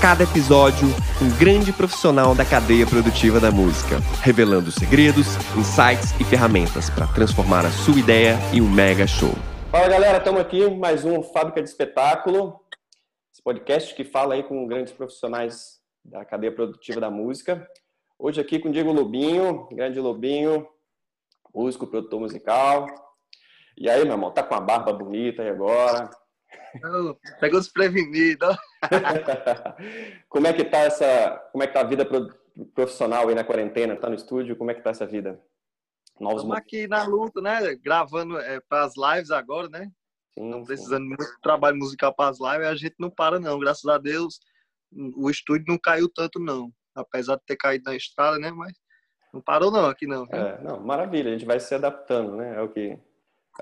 cada episódio, um grande profissional da cadeia produtiva da música, revelando segredos, insights e ferramentas para transformar a sua ideia em um mega show. Fala galera, estamos aqui mais um Fábrica de Espetáculo, esse podcast que fala aí com grandes profissionais da cadeia produtiva da música. Hoje aqui com Diego Lobinho, grande Lobinho, músico, produtor musical. E aí, meu irmão, tá com a barba bonita aí agora? Pegou desprevenido. como é que tá essa, como é que tá a vida profissional aí na quarentena? Tá no estúdio? Como é que tá essa vida? Novos Estamos aqui na luta, né? Gravando é, para as lives agora, né? Sim, precisando sim. muito de trabalho musical para as lives, a gente não para não. Graças a Deus, o estúdio não caiu tanto não, apesar de ter caído na estrada, né? Mas não parou não aqui não. É, não, maravilha. A gente vai se adaptando, né? É o que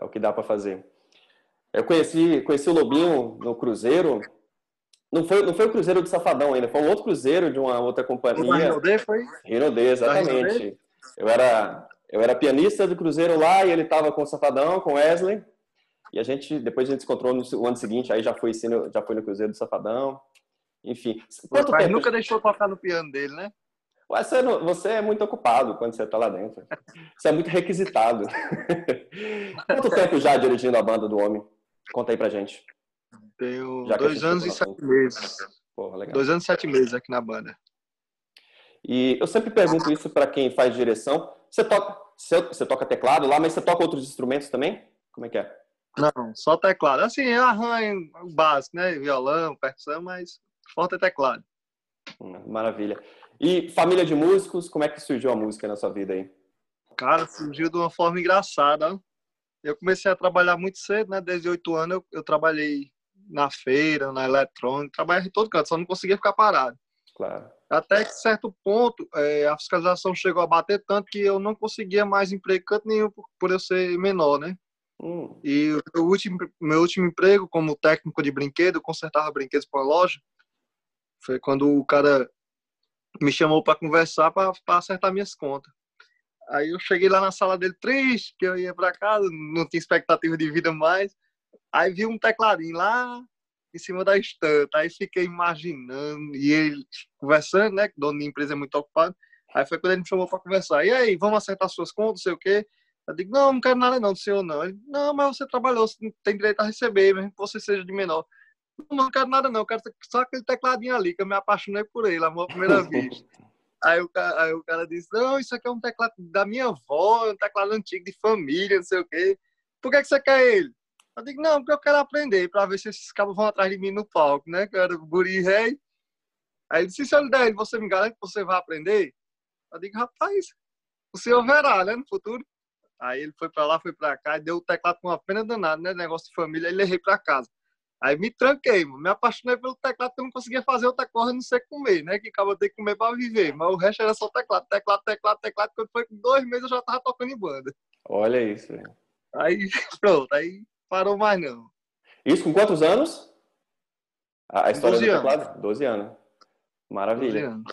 é o que dá para fazer. Eu conheci, conheci o Lobinho no Cruzeiro. Não foi, não foi o Cruzeiro do Safadão ainda, foi um outro Cruzeiro de uma outra companhia. O Rinodê foi? Rinodê, exatamente. Eu era, eu era pianista do Cruzeiro lá e ele estava com o Safadão, com Wesley. E a gente, depois a gente se encontrou no ano seguinte, aí já foi, já foi no Cruzeiro do Safadão. Enfim. Quanto tempo? nunca deixou tocar no piano dele, né? Você, você é muito ocupado quando você está lá dentro. Você é muito requisitado. Quanto tempo já dirigindo a banda do Homem? Conta aí pra gente. Tenho dois anos e sete meses. Porra, dois anos e sete meses aqui na banda. E eu sempre pergunto isso para quem faz direção. Você toca, você toca teclado lá, mas você toca outros instrumentos também? Como é que é? Não, só teclado. Assim, eu arranho o básico, né? Violão, percussão, mas forte é teclado. Hum, maravilha. E família de músicos, como é que surgiu a música na sua vida aí? Cara, surgiu de uma forma engraçada. Eu comecei a trabalhar muito cedo, né? Desde oito anos eu, eu, trabalhei na feira, na eletrônica, trabalhei em todo canto, só não conseguia ficar parado. Claro. Até que certo ponto é, a fiscalização chegou a bater tanto que eu não conseguia mais emprego canto nenhum por, por eu ser menor, né? Hum. E o último, meu último emprego como técnico de brinquedo, consertava brinquedos para a loja, foi quando o cara me chamou para conversar para acertar minhas contas. Aí eu cheguei lá na sala dele triste, que eu ia para casa, não tinha expectativa de vida mais. Aí vi um tecladinho lá em cima da estante. Aí fiquei imaginando, e ele conversando, né? Que dono da empresa é muito ocupado. Aí foi quando ele me chamou para conversar. E aí, vamos acertar suas contas, não sei o quê. Eu digo, não, não quero nada não do senhor, não. Ele, não, mas você trabalhou, você tem direito a receber, mesmo que você seja de menor. Não, não quero nada não, eu quero só aquele tecladinho ali, que eu me apaixonei por ele, amor à primeira vista. Aí o, cara, aí o cara disse, não, isso aqui é um teclado da minha avó, é um teclado antigo de família, não sei o quê. Por que, que você quer ele? Eu digo, não, porque eu quero aprender, para ver se esses cabos vão atrás de mim no palco, né? Que eu era guri rei. Aí ele disse, se eu lhe der ele, você me garante que você vai aprender? Eu digo, rapaz, o senhor verá, né, no futuro. Aí ele foi para lá, foi para cá, e deu o teclado com uma pena danada, né? Negócio de família, aí levei para casa. Aí me tranquei, me apaixonei pelo teclado, porque eu não conseguia fazer outra coisa não ser comer, né? Que acaba ter que comer para viver. Mas o resto era só teclado, teclado, teclado, teclado. Quando foi com dois meses eu já tava tocando em banda. Olha isso, velho. Aí, pronto, aí parou mais não. Isso com quantos anos? A, história 12 do teclado? Anos. 12 anos. Maravilha. 12 anos.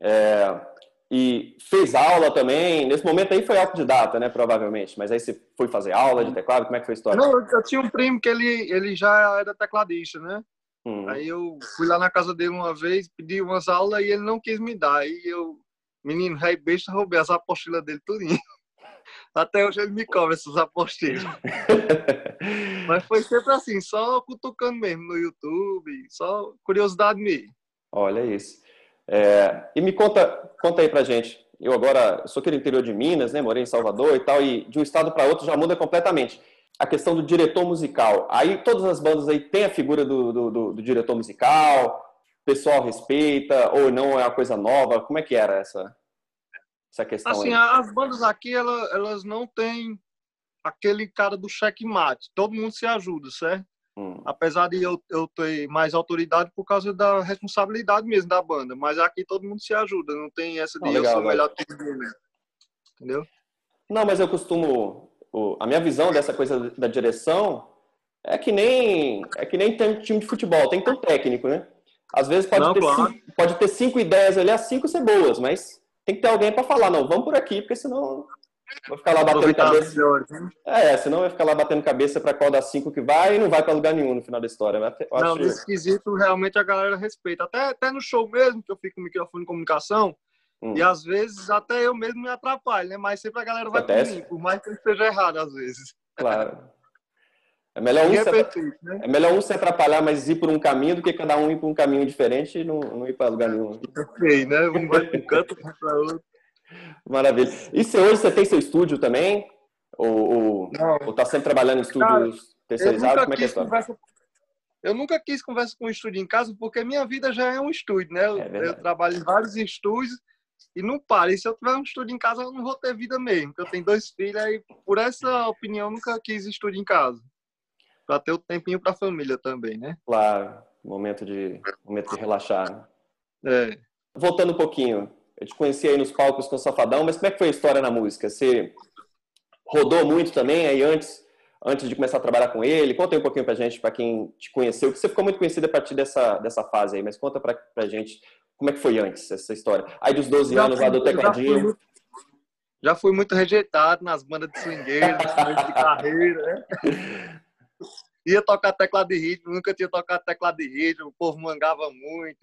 É, e fez aula também. Nesse momento aí foi autodidata, né? Provavelmente. Mas aí você foi fazer aula de teclado? Como é que foi a história? Não, eu tinha um primo que ele, ele já era tecladista, né? Hum. Aí eu fui lá na casa dele uma vez, pedi umas aulas e ele não quis me dar. Aí eu, menino, rei besta, roubei as apostilas dele tudinho. Até hoje ele me cobra essas apostilas. Mas foi sempre assim, só cutucando mesmo no YouTube, só curiosidade mesmo. Olha isso. É, e me conta, conta aí pra gente. Eu agora sou aqui do interior de Minas, né? Morei em Salvador e tal, e de um estado para outro já muda completamente. A questão do diretor musical. Aí todas as bandas aí tem a figura do, do, do, do diretor musical, o pessoal respeita, ou não é uma coisa nova? Como é que era essa, essa questão assim, aí? as bandas aqui, elas, elas não têm aquele cara do checkmate. Todo mundo se ajuda, certo? Hum. Apesar de eu, eu ter mais autoridade por causa da responsabilidade mesmo da banda. Mas aqui todo mundo se ajuda, não tem essa de legal, eu sou o melhor time Entendeu? Não, mas eu costumo. A minha visão dessa coisa da direção é que nem é que nem tem time de futebol, tem que ter um técnico, né? Às vezes pode, não, ter, claro. cinco, pode ter cinco ideias ali, as cinco ser boas, mas tem que ter alguém para falar, não, vamos por aqui, porque senão Vou ficar lá batendo cabeça. Né? É, senão vai ficar lá batendo cabeça para qual das cinco que vai e não vai para lugar nenhum no final da história. Eu não, nesse quesito realmente a galera respeita. Até, até no show mesmo, que eu fico com microfone de comunicação, hum. e às vezes até eu mesmo me atrapalho, né? Mas sempre a galera vai Acontece. por mim, por mais que eu esteja errado às vezes. Claro. É melhor, um é, se, perfeito, né? é melhor um se atrapalhar, mas ir por um caminho do que cada um ir por um caminho diferente e não, não ir para lugar nenhum. Perfeito, né? Um vai para um canto, para outro. Maravilha. E se hoje você tem seu estúdio também? Ou, ou, tá sempre trabalhando em estúdios terceirizados? Como é que é a história? Conversa... Eu nunca quis conversa com um estúdio em casa, porque minha vida já é um estúdio, né? Eu, é eu trabalho em vários estúdios e não para. E se eu tiver um estúdio em casa, eu não vou ter vida mesmo. Porque eu tenho dois filhos e por essa opinião, nunca quis estúdio em casa para ter o tempinho para a família também, né? Claro, momento de momento de relaxar. Né? É. Voltando um pouquinho, eu te conheci aí nos palcos com o Safadão, mas como é que foi a história na música? Você rodou muito também aí antes antes de começar a trabalhar com ele? Conta aí um pouquinho pra gente, para quem te conheceu, que você ficou muito conhecido a partir dessa, dessa fase aí, mas conta pra, pra gente como é que foi antes essa história. Aí dos 12 já anos fui, lá do tecladinho. Já fui, já fui muito rejeitado nas bandas de swingueiro, de carreira, né? ia tocar teclado de ritmo, nunca tinha tocado teclado de ritmo, o povo mangava muito,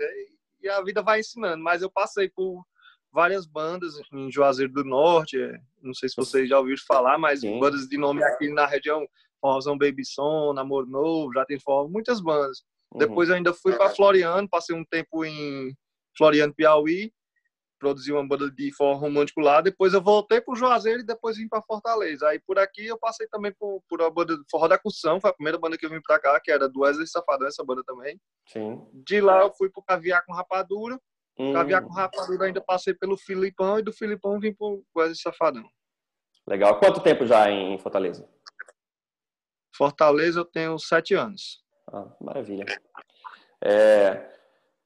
e a vida vai ensinando. Mas eu passei por várias bandas em Juazeiro do Norte, é, não sei se vocês já ouviram falar, mas Sim. bandas de nome aqui na região, Forrozão Baby Som, Namor Novo, já tem forró, muitas bandas. Uhum. Depois eu ainda fui para Floriano, passei um tempo em Floriano, Piauí, produzi uma banda de forró romântico lá. Depois eu voltei para Juazeiro e depois vim para Fortaleza. Aí por aqui eu passei também por, por a banda de forró da Cussão, foi a primeira banda que eu vim para cá, que era do Wesley Safadão, essa banda também. Sim. De lá eu fui para Caviar com Rapadura. Hum. Caviar com Rapadura ainda passei pelo Filipão e do Filipão vim para o Wesley Safadão. Legal. Quanto tempo já em Fortaleza? Fortaleza eu tenho sete anos. Ah, maravilha. É,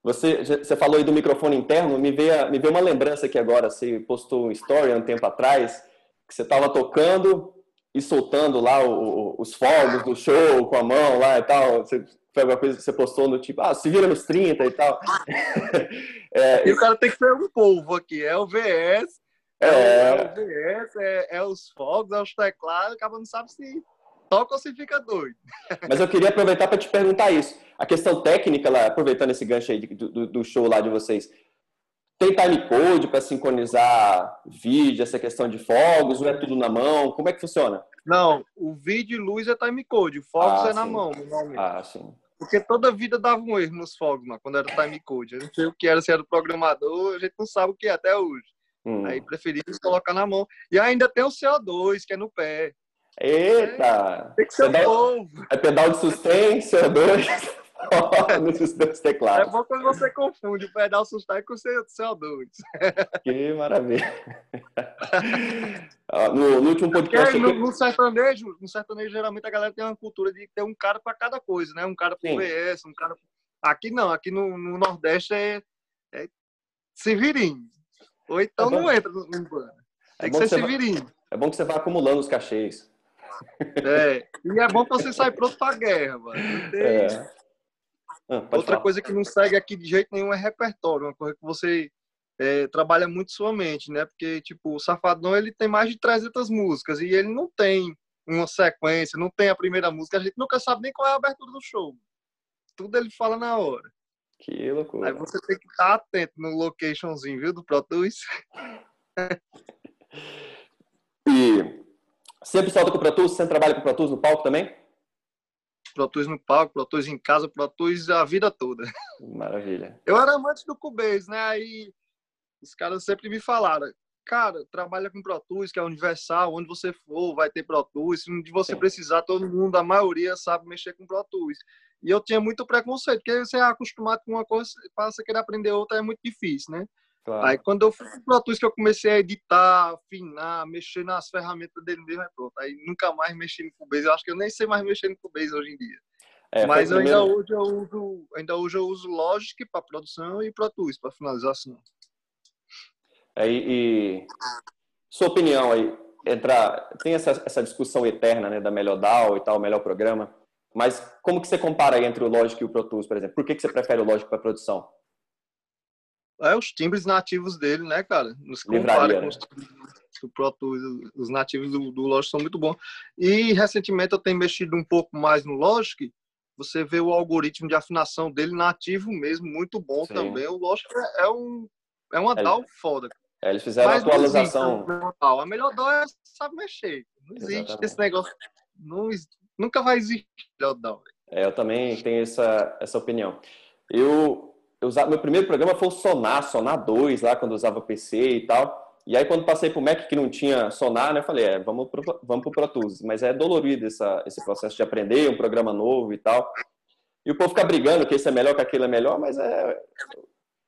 você, você falou aí do microfone interno, me veio, me veio uma lembrança aqui agora. Você postou um story há um tempo atrás, que você estava tocando e soltando lá o, os fogos do show com a mão lá e tal. Você, foi alguma coisa que você postou no tipo, ah, se vira nos 30 e tal. é, e o cara tem que ser um povo aqui, é o VS, é, é o VS, é, é, os fogos, é os teclados, acaba não sabe se toca ou se fica doido. Mas eu queria aproveitar para te perguntar isso. A questão técnica, lá, aproveitando esse gancho aí do, do show lá de vocês, tem time code para sincronizar vídeo, essa questão de fogos, ou é tudo na mão? Como é que funciona? Não, o vídeo e luz é time code, fogos ah, é sim. na mão, normalmente. Ah, sim. Porque toda vida dava um erro nos fogos, mano, quando era time code. Eu não sei o que era, se era do programador, a gente não sabe o que é até hoje. Hum. Aí preferimos colocar na mão. E ainda tem o CO2, que é no pé. Eita! Tem que ser pedal, É pedal de sustência, CO2 teclados. É bom quando você confunde o pedal sustain com o CO2. Que maravilha. no, no, último podcast. No, no, sertanejo, no sertanejo, geralmente a galera tem uma cultura de ter um cara para cada coisa, né? Um cara pro VS, um cara. Aqui não, aqui no, no Nordeste é, é Severim. Ou então é não entra no, bando. Tem é que ser Severim. Vai, é bom que você vá acumulando os cachês. É, e é bom que você sair pronto pra guerra, mano. É. Ah, Outra falar. coisa que não segue aqui de jeito nenhum é repertório, uma coisa que você é, trabalha muito sua mente, né? Porque, tipo, o Safadão, ele tem mais de 300 músicas e ele não tem uma sequência, não tem a primeira música, a gente nunca sabe nem qual é a abertura do show. Tudo ele fala na hora. Que loucura. Aí você tem que estar atento no locationzinho, viu, do Pro Tools. e sempre solta com o Pro Tools? Você trabalha com o Pro Tools no palco também? Tools no palco, Tools em casa, Pro Tools a vida toda. Maravilha. Eu era amante do Cubase, né? Aí os caras sempre me falaram, cara, trabalha com Pro Tools, que é universal, onde você for vai ter Pro Tools, onde você Sim. precisar, todo mundo, a maioria sabe mexer com Pro Tools. E eu tinha muito preconceito, porque você é acostumado com uma coisa, para você querer aprender outra é muito difícil, né? Claro. Aí quando eu fui pro Pro Tools que eu comecei a editar, afinar, mexer nas ferramentas dele mesmo, é pronto. Aí nunca mais mexi no Cubase. Eu acho que eu nem sei mais mexer no Cubase hoje em dia. É, Mas ainda, hoje eu uso, ainda hoje eu uso Logic para produção e Pro Tools para finalização. É, e sua opinião aí, entrar, tem essa, essa discussão eterna né, da melhor DAO e tal, melhor programa, mas como que você compara entre o Logic e o Pro Tools, por exemplo? Por que, que você prefere o Logic para produção? É os timbres nativos dele, né, cara? Nos compara com os do Pro Tools, os nativos do, do Logic são muito bons. E recentemente eu tenho mexido um pouco mais no Logic, você vê o algoritmo de afinação dele nativo mesmo, muito bom Sim. também. O Logic é, é um é uma é, DAW foda. É, eles fizeram Mas a atualização. A melhor DAW é sabe mexer. Não existe Exatamente. esse negócio. Não, nunca vai existir melhor DAW. É, eu também tenho essa, essa opinião. Eu, eu usava, meu primeiro programa foi o Sonar, Sonar 2, lá quando eu usava PC e tal. E aí, quando passei para o Mac que não tinha Sonar, né, eu falei, é, vamos para vamos o Pro Tools. Mas é dolorido essa, esse processo de aprender um programa novo e tal. E o povo fica brigando que esse é melhor, que aquilo é melhor, mas é,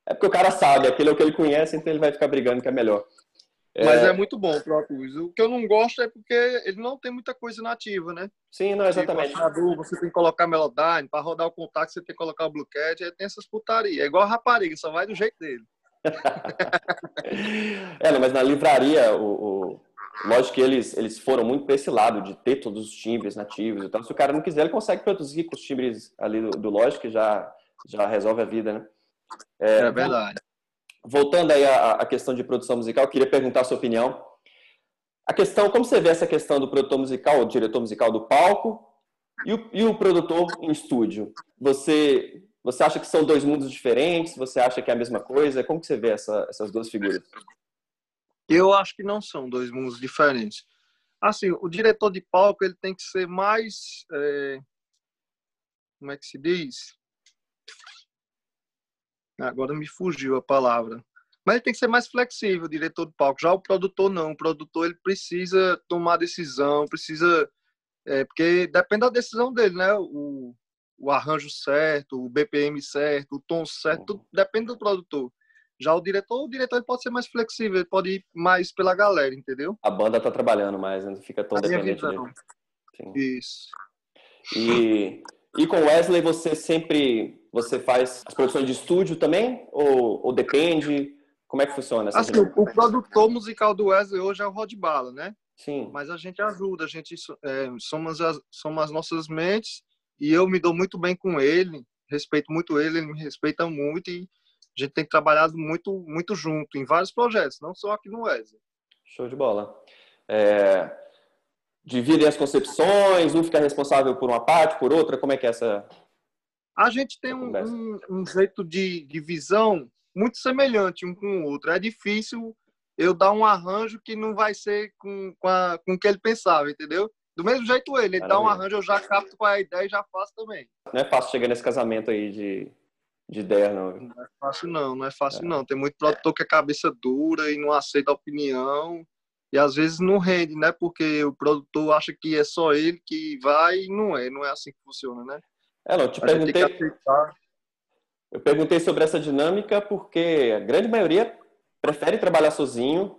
é porque o cara sabe, aquele é o que ele conhece, então ele vai ficar brigando que é melhor. Mas é, é muito bom o Tools. O que eu não gosto é porque ele não tem muita coisa nativa, né? Sim, não, exatamente. Tipo, você tem que colocar Melodyne, para rodar o contato você tem que colocar o Bluecat, aí tem essas putarias. É igual a rapariga, só vai do jeito dele. é, não, mas na livraria, o, o, lógico que eles, eles foram muito para esse lado de ter todos os timbres nativos. Então, se o cara não quiser, ele consegue produzir com os timbres ali do, do Logic, já, já resolve a vida, né? É, é verdade. Voltando aí à, à questão de produção musical, queria perguntar a sua opinião. A questão, como você vê essa questão do produtor musical, o diretor musical do palco e o, e o produtor em estúdio? Você você acha que são dois mundos diferentes? Você acha que é a mesma coisa? Como que você vê essa, essas duas figuras? Eu acho que não são dois mundos diferentes. Assim, o diretor de palco ele tem que ser mais, é... como é que se diz? Agora me fugiu a palavra. Mas ele tem que ser mais flexível, o diretor de palco. Já o produtor não. O produtor ele precisa tomar decisão, precisa, é, porque depende da decisão dele, né? O, o arranjo certo, o BPM certo, o tom certo, tudo depende do produtor. Já o diretor, o diretor pode ser mais flexível, ele pode ir mais pela galera, entendeu? A banda tá trabalhando mais, não fica tão a dependente Sim. Isso. E, e com Wesley você sempre você faz as produções de estúdio também? Ou, ou depende? Como é que funciona? Essa assim, o produtor musical do Wesley hoje é o Rod Bala, né? Sim. Mas a gente ajuda, a gente é, somos, as, somos as nossas mentes e eu me dou muito bem com ele, respeito muito ele, ele me respeita muito e a gente tem trabalhado muito, muito junto em vários projetos, não só aqui no Wesley. Show de bola. É... Dividem as concepções, um fica responsável por uma parte, por outra, como é que é essa. A gente tem um, um, um, jeito de, de visão muito semelhante um com o outro. É difícil eu dar um arranjo que não vai ser com, com, a, com o que ele pensava, entendeu? Do mesmo jeito ele, ele dá um arranjo, eu já capto é a ideia e já faço também. Não é fácil chegar nesse casamento aí de, de ideia, não. Não é fácil não, não é fácil é. não. Tem muito produtor que é cabeça dura e não aceita a opinião. E às vezes não rende, né? Porque o produtor acha que é só ele que vai e não é. Não é assim que funciona, né? É, não, te a perguntei... Eu perguntei sobre essa dinâmica porque a grande maioria prefere trabalhar sozinho.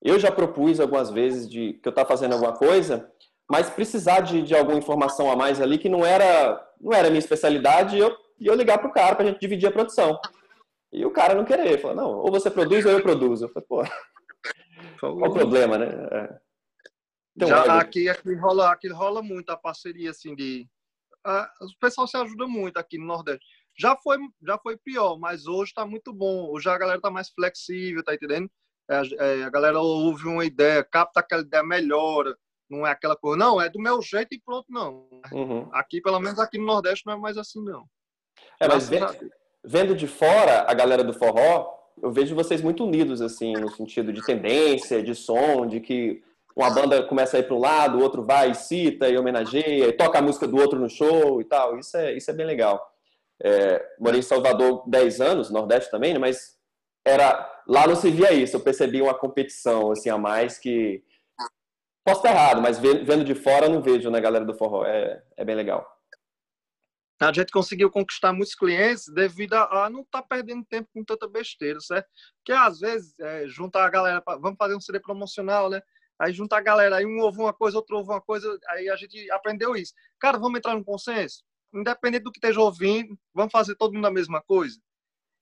Eu já propus algumas vezes de que eu estava fazendo alguma coisa mas precisar de, de alguma informação a mais ali que não era não era minha especialidade, eu, eu ligar para o cara para a gente dividir a produção. E o cara não querer, falar, não, ou você produz ou eu produzo. Eu falei, pô, qual o problema, né? É. Então, Já, aqui, aqui, rola, aqui rola muito a parceria, assim, de... o pessoal se ajuda muito aqui no Nordeste. Já foi, já foi pior, mas hoje está muito bom. Hoje a galera está mais flexível, tá entendendo? É, é, a galera ouve uma ideia, capta aquela ideia, melhora não é aquela coisa, não, é do meu jeito e pronto, não. Uhum. Aqui, pelo menos aqui no Nordeste, não é mais assim, não. É, mas vendo, vendo de fora a galera do forró, eu vejo vocês muito unidos, assim, no sentido de tendência, de som, de que uma banda começa a ir para um lado, o outro vai e cita e homenageia, e toca a música do outro no show e tal. Isso é, isso é bem legal. É, morei em Salvador 10 anos, Nordeste também, né? mas era lá não se via isso. Eu percebi uma competição assim a mais que Posso estar errado, mas vendo de fora eu não vejo na galera do forró. É, é bem legal. A gente conseguiu conquistar muitos clientes devido a, a não estar tá perdendo tempo com tanta besteira, certo? Porque às vezes é, junta a galera, pra, vamos fazer um CD promocional, né? Aí junta a galera, aí um ouve uma coisa, outro ouve uma coisa, aí a gente aprendeu isso. Cara, vamos entrar no consenso? Independente do que esteja ouvindo, vamos fazer todo mundo a mesma coisa?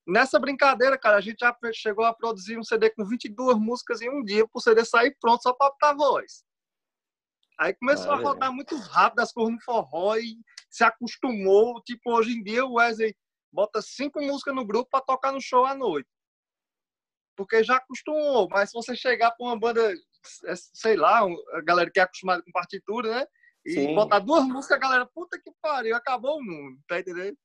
Nessa brincadeira, cara, a gente já chegou a produzir um CD com 22 músicas em um dia, para o CD sair pronto só para botar voz. Aí começou a rodar muito rápido as coisas no forró e se acostumou. Tipo, hoje em dia o Wesley bota cinco músicas no grupo para tocar no show à noite. Porque já acostumou. Mas se você chegar para uma banda sei lá, a galera que é acostumada com partitura, né? E Sim. botar duas músicas, a galera, puta que pariu, acabou o mundo, tá entendendo?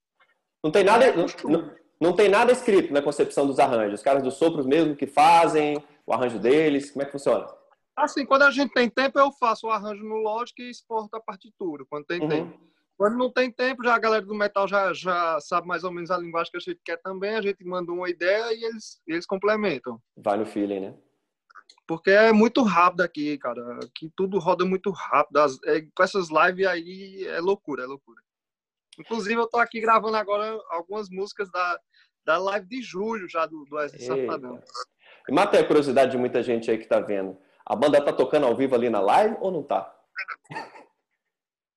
Não tem nada, não, não, não, tem nada escrito na concepção dos arranjos. Os caras dos sopros mesmo que fazem o arranjo deles, como é que funciona? Assim, quando a gente tem tempo, eu faço o arranjo no Logic e exporto a partitura, quando tem uhum. tempo. Quando não tem tempo, já a galera do metal já, já sabe mais ou menos a linguagem que a gente quer também, a gente manda uma ideia e eles, eles complementam. Vai no feeling, né? Porque é muito rápido aqui, cara. Aqui tudo roda muito rápido. As, é, com essas lives aí é loucura, é loucura. Inclusive, eu tô aqui gravando agora algumas músicas da, da live de julho já do, do Wesley Safadão. E mata a curiosidade de muita gente aí que tá vendo. A banda tá tocando ao vivo ali na live ou não tá?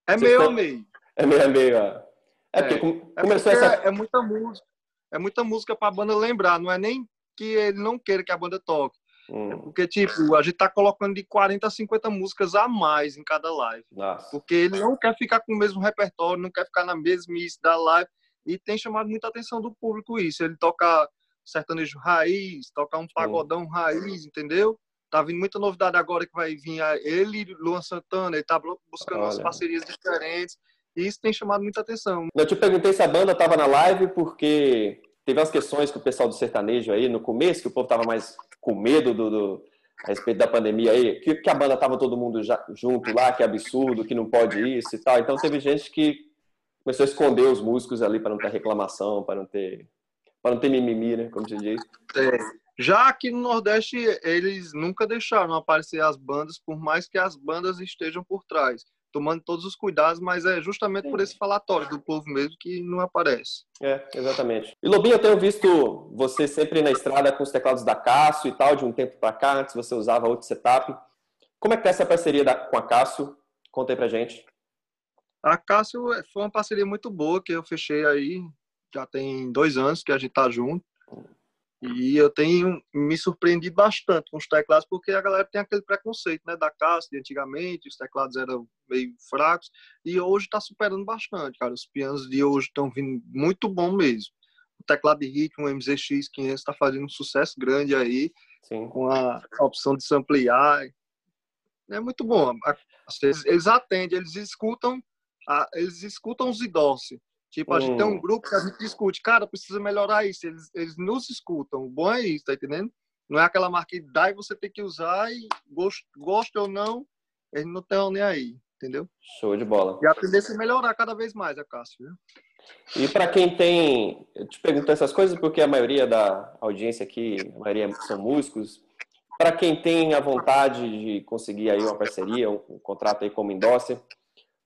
É meio a meio. É meio a meio, é. É, porque é, começou é porque essa. É muita música. É muita música pra banda lembrar. Não é nem que ele não queira que a banda toque. Hum. É porque, tipo, a gente tá colocando de 40 a 50 músicas a mais em cada live. Nossa. Porque ele não quer ficar com o mesmo repertório, não quer ficar na mesmice da live. E tem chamado muita atenção do público isso. Ele toca sertanejo raiz, tocar um pagodão hum. raiz, entendeu? Tá vindo muita novidade agora que vai vir ele Luan Santana, ele tá buscando umas parcerias diferentes. E isso tem chamado muita atenção. Eu te perguntei se a banda tava na live porque teve umas questões com o pessoal do sertanejo aí no começo, que o povo tava mais com medo do, do a respeito da pandemia aí, que, que a banda tava todo mundo já, junto lá, que é absurdo, que não pode isso e tal. Então teve gente que começou a esconder os músicos ali para não ter reclamação, para não ter para não ter mimimi, né, como se diz. É. Já aqui no Nordeste, eles nunca deixaram aparecer as bandas, por mais que as bandas estejam por trás tomando todos os cuidados, mas é justamente por esse falatório do povo mesmo que não aparece. É, exatamente. E Lobinho, eu tenho visto você sempre na estrada com os teclados da Cássio e tal, de um tempo para cá, antes você usava outro setup. Como é que tá essa parceria da, com a Cássio? Conta aí pra gente. A Cássio foi uma parceria muito boa que eu fechei aí, já tem dois anos que a gente tá junto. E eu tenho me surpreendido bastante com os teclados, porque a galera tem aquele preconceito né, da casa de antigamente, os teclados eram meio fracos, e hoje está superando bastante, cara. Os pianos de hoje estão vindo muito bom mesmo. O teclado de ritmo, o MZX500, está fazendo um sucesso grande aí, Sim. com a, opção de samplear. É muito bom. Eles, eles atendem, eles escutam, eles escutam os idosos Tipo, a gente tem um hum. grupo que a gente discute, cara, precisa melhorar isso. Eles, eles nos escutam. O bom é isso, tá entendendo? Não é aquela marca que dá e você tem que usar e gosta, gosta ou não, eles não estão nem aí, entendeu? Show de bola. E a tendência é melhorar cada vez mais, a Cássio, viu? E para quem tem. Eu te pergunto essas coisas porque a maioria da audiência aqui, a maioria são músicos. Para quem tem a vontade de conseguir aí uma parceria, um, um contrato aí como endosser,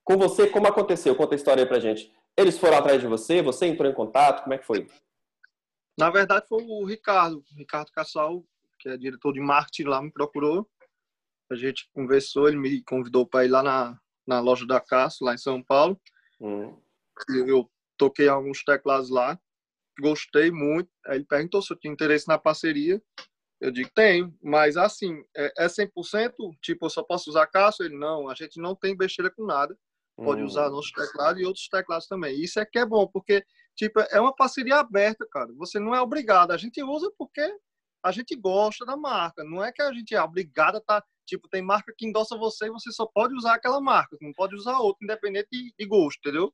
com você, como aconteceu? Conta a história aí pra gente. Eles foram atrás de você? Você entrou em contato? Como é que foi? Na verdade, foi o Ricardo, Ricardo Cassal, que é diretor de marketing lá, me procurou. A gente conversou, ele me convidou para ir lá na, na loja da Cássio, lá em São Paulo. Hum. Eu toquei alguns teclados lá, gostei muito. Aí ele perguntou se eu tinha interesse na parceria. Eu digo, tenho, mas assim, é, 100%? É tipo, eu só posso usar Cássio? Ele, não, a gente não tem besteira com nada pode hum. usar nosso teclado e outros teclados também. Isso é que é bom, porque tipo, é uma parceria aberta, cara. Você não é obrigado. A gente usa porque a gente gosta da marca. Não é que a gente é obrigado a estar. Tá, tipo, tem marca que endossa você e você só pode usar aquela marca. Não pode usar outra, independente de, de gosto, entendeu?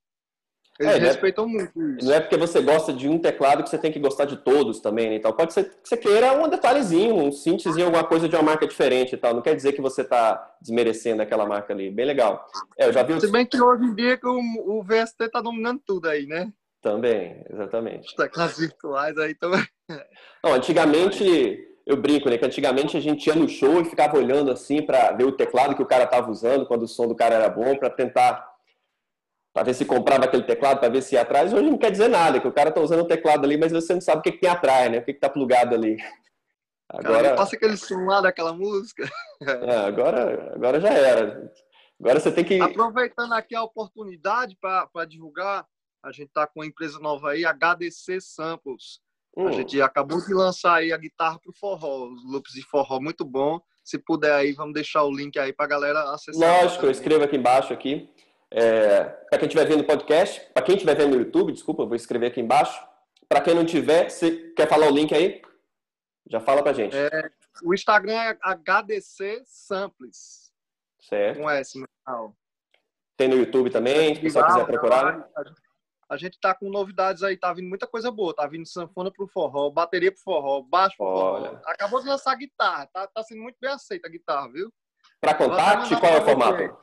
Eles é, né? respeitam muito isso. Não é porque você gosta de um teclado que você tem que gostar de todos também, né? Então, pode ser que você queira um detalhezinho, um síntesezinho, alguma coisa de uma marca diferente e tal. Não quer dizer que você está desmerecendo aquela marca ali. Bem legal. É, eu já vi... Se bem que hoje em dia o, o VST está dominando tudo aí, né? Também, exatamente. Os teclados virtuais aí também. Não, antigamente... Eu brinco, né? Que antigamente a gente ia no show e ficava olhando assim para ver o teclado que o cara estava usando, quando o som do cara era bom, para tentar para ver se comprava aquele teclado, para ver se ia atrás. Hoje não quer dizer nada, que o cara está usando o teclado ali, mas você não sabe o que, que tem atrás, né? O que está plugado ali. Agora cara, passa aquele som lá daquela música. É, agora, agora já era. Agora você tem que. Aproveitando aqui a oportunidade para divulgar, a gente está com uma empresa nova aí, HDC Samples. Hum. A gente acabou de lançar aí a guitarra para o forró, os loops de forró muito bom. Se puder aí, vamos deixar o link aí para a galera acessar. Lógico, eu escrevo aqui embaixo aqui. É, para quem estiver vendo o podcast, para quem estiver vendo no YouTube, desculpa, vou escrever aqui embaixo. Para quem não tiver, você quer falar o link aí? Já fala para gente. É o Instagram é HDC Samples. Certo. Com S no final. Tem no YouTube também, se você quiser procurar. A gente tá com novidades aí, tá vindo muita coisa boa. Tá vindo sanfona pro forró, bateria pro forró, baixo pro Olha. forró. Acabou de lançar guitarra, tá, tá sendo muito bem aceita a guitarra, viu? Para contact, qual é o formato?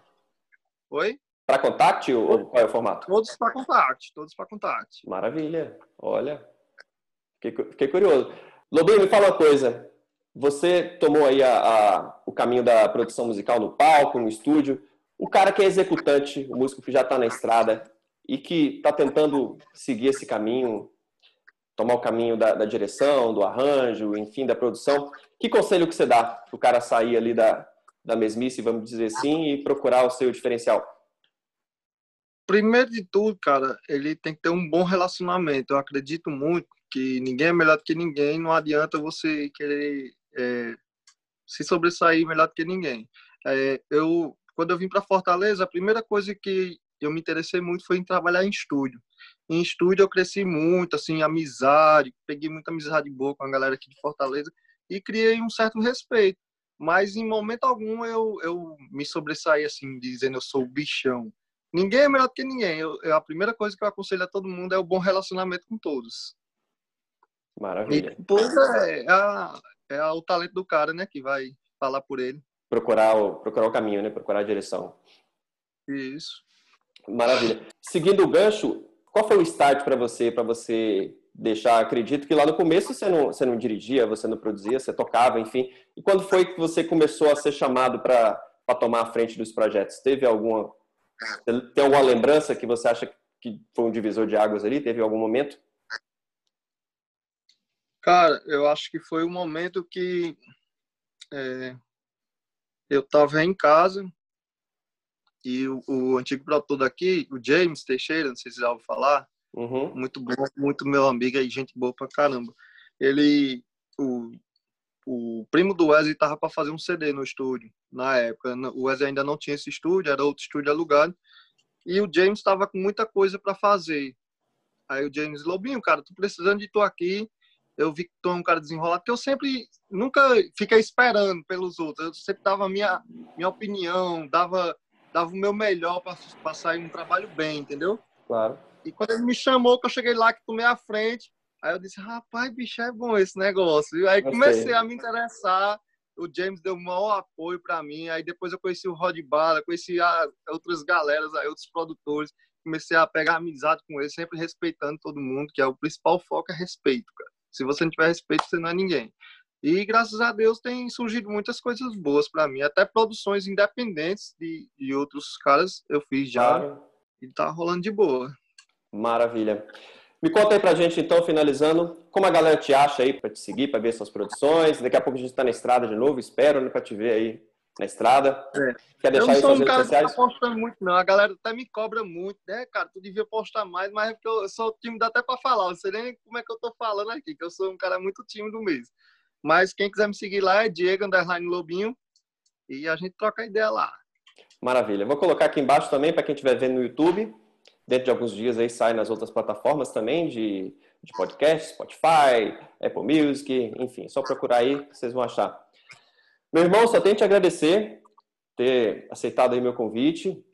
Oi? Para contact ou qual é o formato? Todos para contact, todos para contact. Maravilha, olha. Fiquei, fiquei, curioso. Lobinho, me fala uma coisa. Você tomou aí a, a, o caminho da produção musical no palco, no estúdio. O cara que é executante, o músico que já está na estrada, e que está tentando seguir esse caminho, tomar o caminho da, da, direção, do arranjo, enfim, da produção, que conselho que você dá para o cara sair ali da, da mesmice, vamos dizer assim, e procurar o seu diferencial? Primeiro de tudo, cara, ele tem que ter um bom relacionamento. Eu acredito muito que ninguém é melhor do que ninguém, não adianta você querer é, se sobressair melhor do que ninguém. É, eu, quando eu vim para Fortaleza, a primeira coisa que eu me interessei muito foi em trabalhar em estúdio. Em estúdio eu cresci muito, assim, amizade, peguei muita amizade boa com a galera aqui de Fortaleza e criei um certo respeito. Mas em momento algum eu, eu me sobressaí, assim, dizendo eu sou o bichão. Ninguém é melhor do que ninguém. Eu, eu, a primeira coisa que eu aconselho a todo mundo é o bom relacionamento com todos. Maravilha. E depois é, é, a, é o talento do cara, né, que vai falar por ele. Procurar o, procurar o caminho, né? Procurar a direção. Isso. Maravilha. Seguindo o gancho, qual foi o start para você, para você deixar? Acredito que lá no começo você não, você não dirigia, você não produzia, você tocava, enfim. E quando foi que você começou a ser chamado para tomar a frente dos projetos? Teve alguma tem alguma lembrança que você acha que foi um divisor de águas ali? Teve algum momento? Cara, eu acho que foi um momento que é, eu estava em casa e o, o, antigo produtor daqui, o James Teixeira, não sei se já ouviu falar, uhum. muito bom, muito meu amigo aí, gente boa pra caramba. Ele, o, o primo do Wesley tava para fazer um CD no estúdio, na época. O Wesley ainda não tinha esse estúdio, era outro estúdio alugado. E o James estava com muita coisa para fazer. Aí o James, Lobinho, cara, tô precisando de tu aqui. Eu vi que tu é um cara desenrolado, que eu sempre, nunca fiquei esperando pelos outros. Eu sempre dava minha, minha opinião, dava dava o meu melhor para sair um trabalho bem, entendeu? Claro. E quando ele me chamou, que eu cheguei lá, que tomei a frente, aí eu disse, rapaz, bicho, é bom esse negócio. E aí comecei a me interessar, o James deu o maior apoio para mim, aí depois eu conheci o Rod Bala, conheci a, outras galeras, aí, outros produtores, comecei a pegar amizade com eles, sempre respeitando todo mundo, que é o principal foco é respeito, cara. Se você não tiver respeito, você não é ninguém. E graças a Deus tem surgido muitas coisas boas para mim, até produções independentes de, de outros caras eu fiz já claro. e tá rolando de boa. Maravilha. Me conta aí pra gente então, finalizando, como a galera te acha aí para te seguir, para ver suas produções. Daqui a pouco a gente tá na estrada de novo, espero, né, para te ver aí na estrada. É. Quer deixar eu não sou um cara sociais? que tá postando muito, não. A galera até me cobra muito, né, cara? Tu devia postar mais, mas é porque eu sou tímido até para falar. Não sei nem como é que eu tô falando aqui, que eu sou um cara muito tímido mesmo. Mas quem quiser me seguir lá é Diego Underline Lobinho e a gente troca ideia lá. Maravilha. Vou colocar aqui embaixo também para quem estiver vendo no YouTube. Dentro de alguns dias aí sai nas outras plataformas também de, de podcast, Spotify, Apple Music, enfim, só procurar aí que vocês vão achar. Meu irmão, só tenho te agradecer ter aceitado aí meu convite,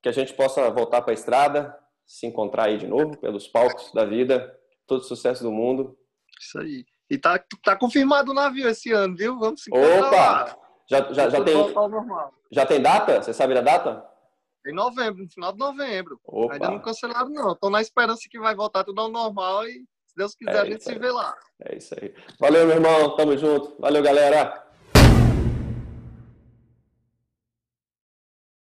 que a gente possa voltar para a estrada, se encontrar aí de novo pelos palcos da vida, todo sucesso do mundo. Isso aí. E tá, tá confirmado o navio esse ano, viu? Vamos se Opa! Já, já, já, tem, já tem data? Você sabe da data? Em novembro, no final de novembro. Opa. Ainda não cancelaram, não. Estou na esperança que vai voltar tudo ao normal e, se Deus quiser, é a gente se vê lá. É isso aí. Valeu, meu irmão. Tamo junto. Valeu, galera.